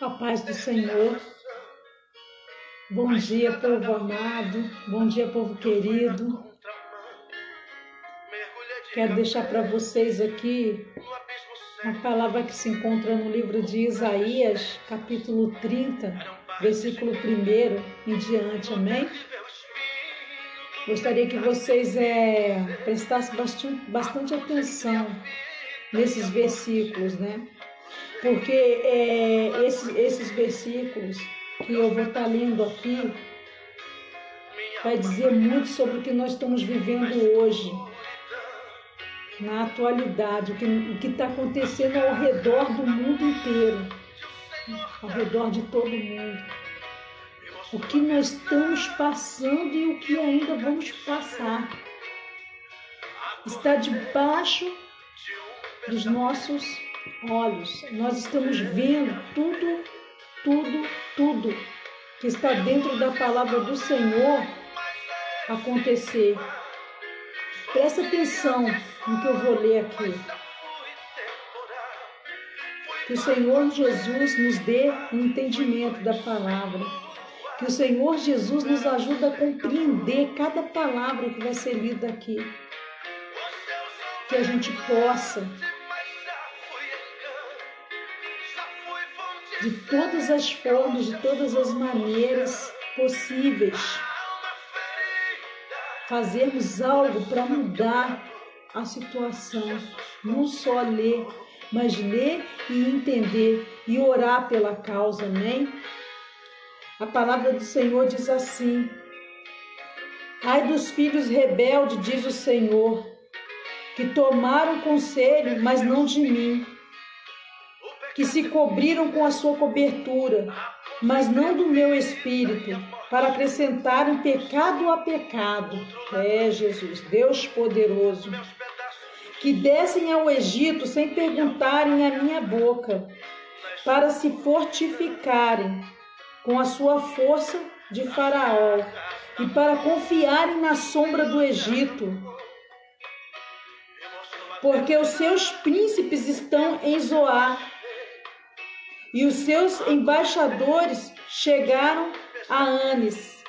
A paz do Senhor. Bom dia, povo amado. Bom dia, povo querido. Quero deixar para vocês aqui uma palavra que se encontra no livro de Isaías, capítulo 30, versículo 1 em diante. Amém? Gostaria que vocês é, prestassem bastante, bastante atenção nesses versículos, né? Porque é, esses, esses versículos que eu vou estar lendo aqui vai dizer muito sobre o que nós estamos vivendo hoje, na atualidade, o que está acontecendo ao redor do mundo inteiro, ao redor de todo mundo. O que nós estamos passando e o que ainda vamos passar. Está debaixo dos nossos olhos. Nós estamos vendo tudo, tudo, tudo que está dentro da palavra do Senhor acontecer. Presta atenção no que eu vou ler aqui. Que o Senhor Jesus nos dê um entendimento da palavra. Que o Senhor Jesus nos ajude a compreender cada palavra que vai ser lida aqui. Que a gente possa de todas as formas, de todas as maneiras possíveis. Fazermos algo para mudar a situação. Não só ler, mas ler e entender e orar pela causa, amém? A palavra do Senhor diz assim: Ai dos filhos rebeldes, diz o Senhor, que tomaram conselho, mas não de mim que se cobriram com a sua cobertura, mas não do meu espírito, para acrescentarem pecado a pecado. É Jesus, Deus poderoso. Que descem ao Egito sem perguntarem a minha boca, para se fortificarem com a sua força de Faraó e para confiarem na sombra do Egito. Porque os seus príncipes estão em Zoar e os seus embaixadores chegaram a Anis.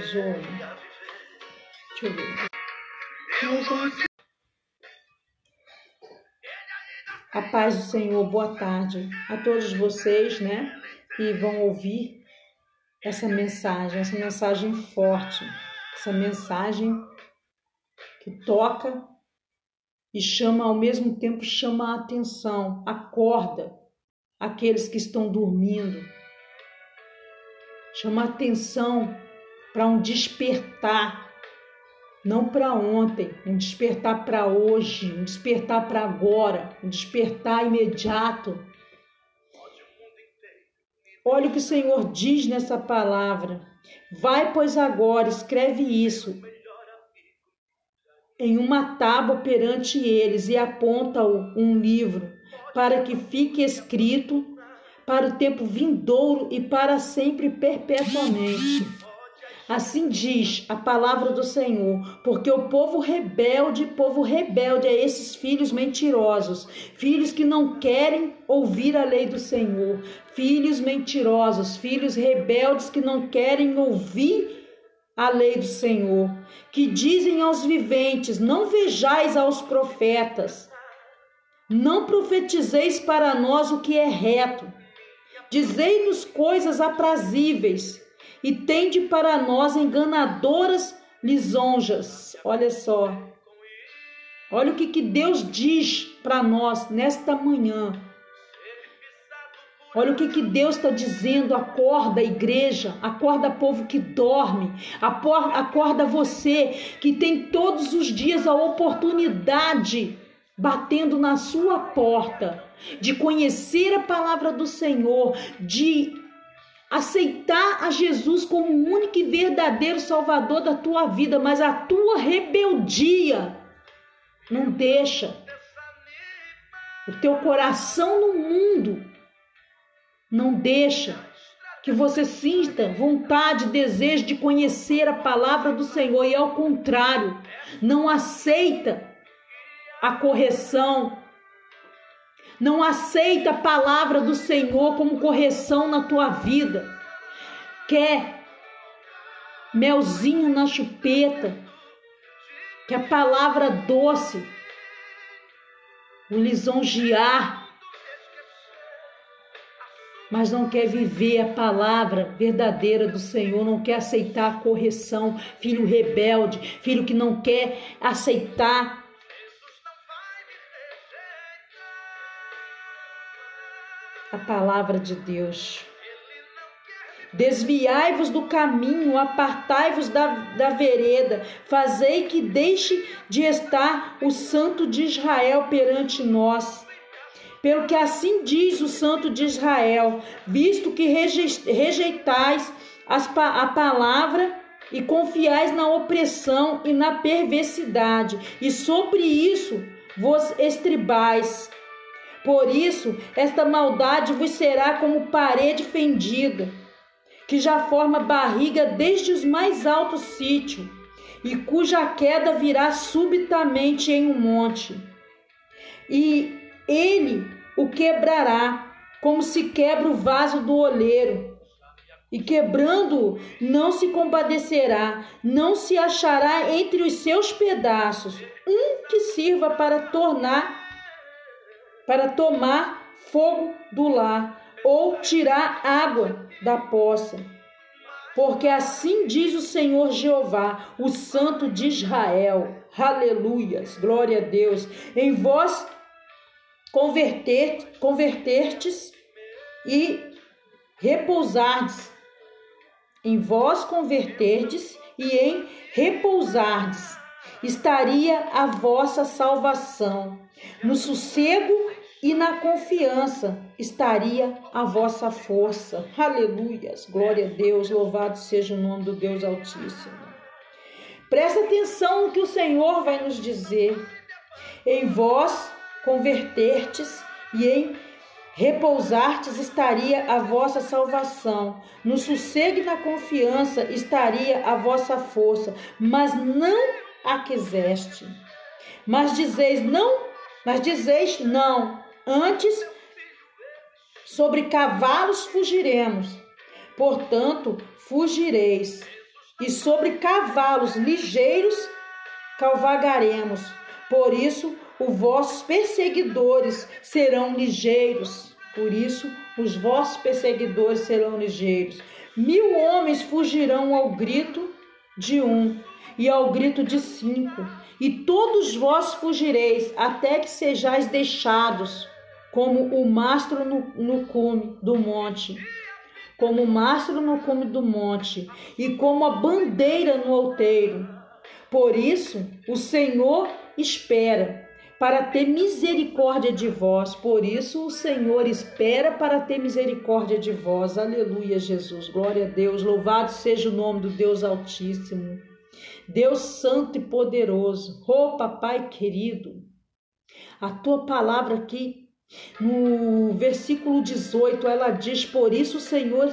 Zona. Deixa eu ver. A paz do Senhor, boa tarde a todos vocês, né? Que vão ouvir essa mensagem, essa mensagem forte, essa mensagem que toca e chama ao mesmo tempo chama a atenção, acorda aqueles que estão dormindo. Chama atenção para um despertar, não para ontem, um despertar para hoje, um despertar para agora, um despertar imediato. Olha o que o Senhor diz nessa palavra. Vai, pois, agora, escreve isso em uma tábua perante eles e aponta-o um livro para que fique escrito para o tempo vindouro e para sempre perpetuamente. Assim diz a palavra do Senhor, porque o povo rebelde, povo rebelde é esses filhos mentirosos, filhos que não querem ouvir a lei do Senhor, filhos mentirosos, filhos rebeldes que não querem ouvir a lei do Senhor, que dizem aos viventes: não vejais aos profetas, não profetizeis para nós o que é reto. Dizei-nos coisas aprazíveis e tende para nós enganadoras lisonjas. Olha só. Olha o que, que Deus diz para nós nesta manhã. Olha o que, que Deus está dizendo. Acorda, igreja. Acorda, povo que dorme. Acorda você que tem todos os dias a oportunidade batendo na sua porta, de conhecer a palavra do Senhor, de aceitar a Jesus como o único e verdadeiro Salvador da tua vida, mas a tua rebeldia não deixa o teu coração no mundo não deixa que você sinta vontade, desejo de conhecer a palavra do Senhor e ao contrário, não aceita a correção, não aceita a palavra do Senhor como correção na tua vida, quer melzinho na chupeta, que a palavra doce, o lisonjear, mas não quer viver a palavra verdadeira do Senhor, não quer aceitar a correção, filho rebelde, filho que não quer aceitar a palavra de Deus. Desviai-vos do caminho, apartai-vos da, da vereda, fazei que deixe de estar o Santo de Israel perante nós. Pelo que assim diz o Santo de Israel, visto que rejeitais as, a palavra e confiais na opressão e na perversidade, e sobre isso vos estribais. Por isso, esta maldade vos será como parede fendida que já forma barriga desde os mais altos sítios, e cuja queda virá subitamente em um monte. E ele o quebrará, como se quebra o vaso do oleiro. E quebrando, não se compadecerá, não se achará entre os seus pedaços um que sirva para tornar, para tomar fogo do lar ou tirar água da poça. Porque assim diz o Senhor Jeová, o Santo de Israel. Aleluias, glória a Deus. Em vós converter, convertertes e repousardes. Em vós converterdes e em repousardes. Estaria a vossa salvação. No sossego e na confiança estaria a vossa força. Aleluias, glória a Deus, louvado seja o nome do Deus Altíssimo. Presta atenção no que o Senhor vai nos dizer. Em vós convertertes e em repousartes estaria a vossa salvação. No sossego e na confiança estaria a vossa força, mas não a quiseste. Mas dizeis não, mas dizeis não, Antes, sobre cavalos fugiremos, portanto, fugireis, e sobre cavalos ligeiros cavalgaremos. Por isso, os vossos perseguidores serão ligeiros. Por isso, os vossos perseguidores serão ligeiros. Mil homens fugirão ao grito de um e ao grito de cinco, e todos vós fugireis até que sejais deixados como o mastro no, no cume do monte, como o mastro no cume do monte, e como a bandeira no outeiro. Por isso, o Senhor espera para ter misericórdia de vós. Por isso, o Senhor espera para ter misericórdia de vós. Aleluia, Jesus. Glória a Deus. Louvado seja o nome do Deus Altíssimo. Deus Santo e Poderoso. Oh, Papai querido. A tua palavra aqui no versículo 18, ela diz: Por isso o Senhor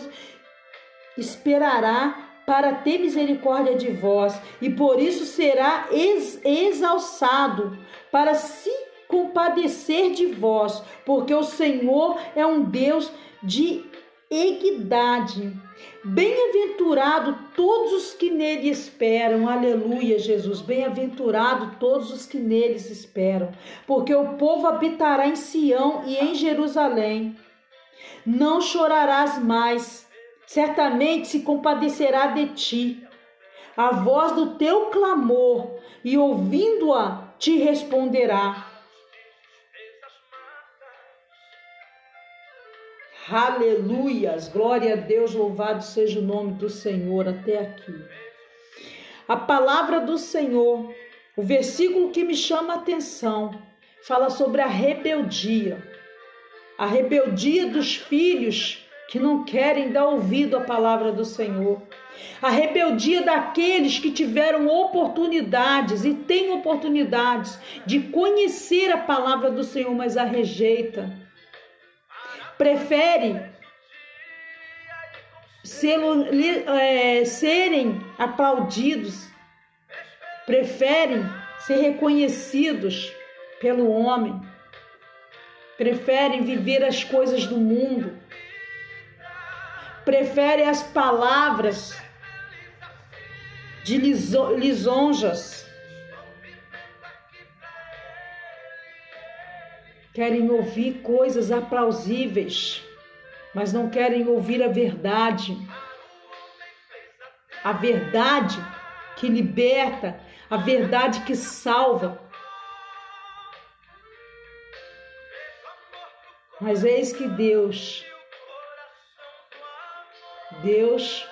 esperará para ter misericórdia de vós, e por isso será ex exalçado para se compadecer de vós, porque o Senhor é um Deus de equidade. Bem-aventurado todos os que nele esperam. Aleluia, Jesus. Bem-aventurado todos os que neles esperam, porque o povo habitará em Sião e em Jerusalém. Não chorarás mais, certamente se compadecerá de ti. A voz do teu clamor, e ouvindo-a, te responderá. Aleluias, glória a Deus, louvado seja o nome do Senhor até aqui. A palavra do Senhor, o versículo que me chama a atenção, fala sobre a rebeldia. A rebeldia dos filhos que não querem dar ouvido à palavra do Senhor. A rebeldia daqueles que tiveram oportunidades e têm oportunidades de conhecer a palavra do Senhor, mas a rejeita prefere é, serem aplaudidos, preferem ser reconhecidos pelo homem. preferem viver as coisas do mundo, preferem as palavras de lisonjas, querem ouvir coisas aplausíveis, mas não querem ouvir a verdade. A verdade que liberta, a verdade que salva. Mas eis que Deus, Deus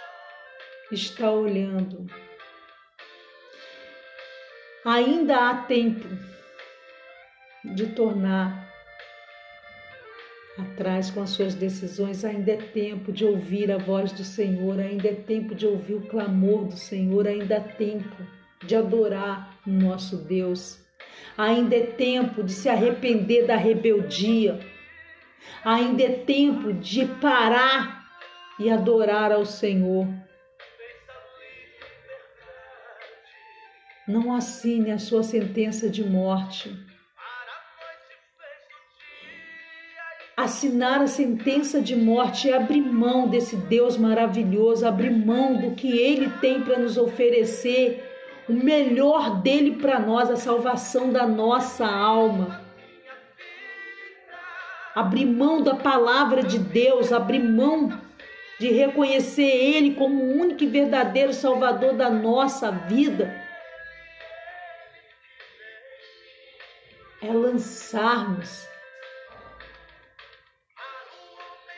está olhando. Ainda há tempo de tornar atrás com as suas decisões, ainda é tempo de ouvir a voz do Senhor, ainda é tempo de ouvir o clamor do Senhor, ainda é tempo de adorar o nosso Deus. Ainda é tempo de se arrepender da rebeldia. Ainda é tempo de parar e adorar ao Senhor. Não assine a sua sentença de morte. Assinar a sentença de morte é abrir mão desse Deus maravilhoso, abrir mão do que Ele tem para nos oferecer, o melhor dele para nós, a salvação da nossa alma. Abrir mão da palavra de Deus, abrir mão de reconhecer Ele como o único e verdadeiro Salvador da nossa vida. É lançarmos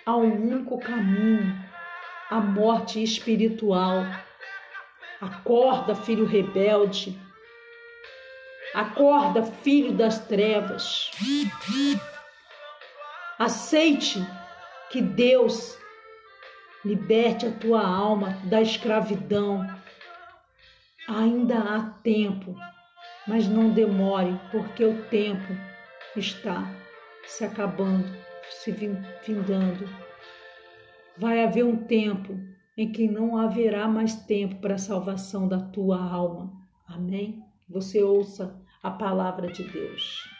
a um único caminho, a morte espiritual. Acorda, filho rebelde. Acorda, filho das trevas. Aceite que Deus liberte a tua alma da escravidão. Ainda há tempo, mas não demore, porque o tempo está se acabando se findando. Vai haver um tempo em que não haverá mais tempo para a salvação da tua alma. Amém? Você ouça a palavra de Deus.